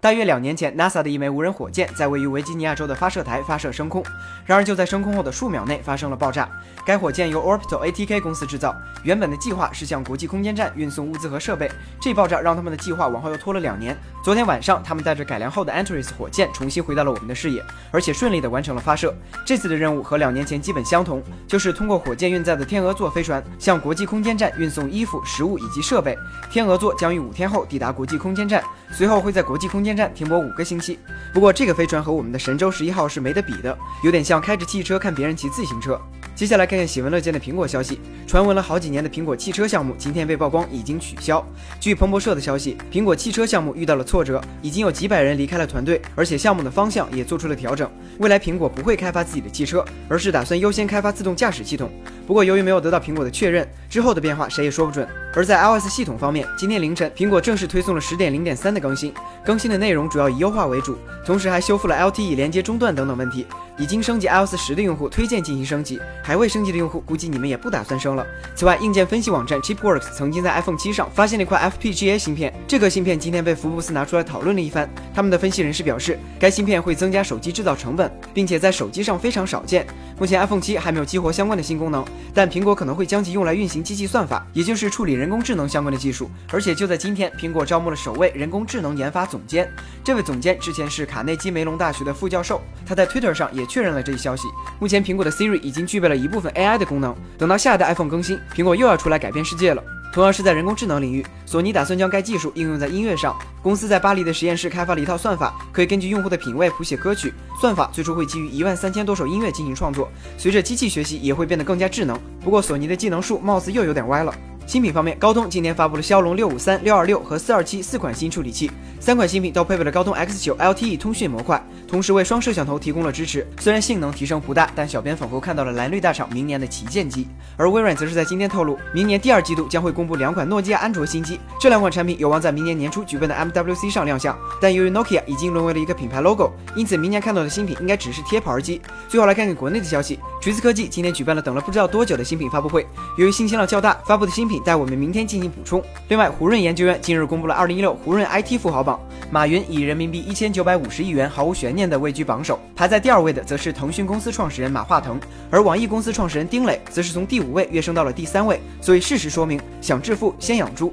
大约两年前，NASA 的一枚无人火箭在位于维吉尼亚州的发射台发射升空，然而就在升空后的数秒内发生了爆炸。该火箭由 Orbital ATK 公司制造，原本的计划是向国际空间站运送物资和设备。这爆炸让他们的计划往后又拖了两年。昨天晚上，他们带着改良后的 Antares 火箭重新回到了我们的视野，而且顺利地完成了发射。这次的任务和两年前基本相同，就是通过火箭运载的天鹅座飞船向国际空间站运送衣服、食物以及设备。天鹅座将于五天后抵达国际空间站，随后会在国际空间。站停泊五个星期，不过这个飞船和我们的神舟十一号是没得比的，有点像开着汽车看别人骑自行车。接下来看看喜闻乐见的苹果消息，传闻了好几年的苹果汽车项目今天被曝光已经取消。据彭博社的消息，苹果汽车项目遇到了挫折，已经有几百人离开了团队，而且项目的方向也做出了调整。未来苹果不会开发自己的汽车，而是打算优先开发自动驾驶系统。不过由于没有得到苹果的确认，之后的变化谁也说不准。而在 iOS 系统方面，今天凌晨苹果正式推送了十点零点三的更新，更新的内容主要以优化为主，同时还修复了 LTE 连接中断等等问题。已经升级 iOS 十的用户推荐进行升级，还未升级的用户估计你们也不打算升了。此外，硬件分析网站 Chipworks 曾经在 iPhone 七上发现了一块 FPGA 芯片，这个芯片今天被福布斯拿出来讨论了一番。他们的分析人士表示，该芯片会增加手机制造成本，并且在手机上非常少见。目前 iPhone 七还没有激活相关的新功能，但苹果可能会将其用来运行机器算法，也就是处理人工智能相关的技术。而且就在今天，苹果招募了首位人工智能研发总监。这位总监之前是卡内基梅隆大学的副教授，他在 Twitter 上也确认了这一消息。目前苹果的 Siri 已经具备了一部分 AI 的功能，等到下一代 iPhone 更新，苹果又要出来改变世界了。同样是在人工智能领域，索尼打算将该技术应用在音乐上。公司在巴黎的实验室开发了一套算法，可以根据用户的品味谱写歌曲。算法最初会基于一万三千多首音乐进行创作，随着机器学习也会变得更加智能。不过索尼的技能树貌似又有点歪了。新品方面，高通今天发布了骁龙六五三、六二六和四二七四款新处理器，三款新品都配备了高通 X 九 LTE 通讯模块，同时为双摄像头提供了支持。虽然性能提升不大，但小编仿佛看到了蓝绿大厂明年的旗舰机。而微软则是在今天透露，明年第二季度将会公布两款诺基亚安卓新机，这两款产品有望在明年年初举办的 MWC 上亮相。但由于 Nokia 已经沦为了一个品牌 logo，因此明年看到的新品应该只是贴牌机。最后来看看国内的消息，锤子科技今天举办了等了不知道多久的新品发布会，由于信息量较大，发布的新品在我们明天进行补充。另外，胡润研究院近日公布了二零一六胡润 IT 富豪榜，马云以人民币一千九百五十亿元毫无悬念的位居榜首，排在第二位的则是腾讯公司创始人马化腾，而网易公司创始人丁磊则是从第五位跃升到了第三位。所以事实说明，想致富先养猪。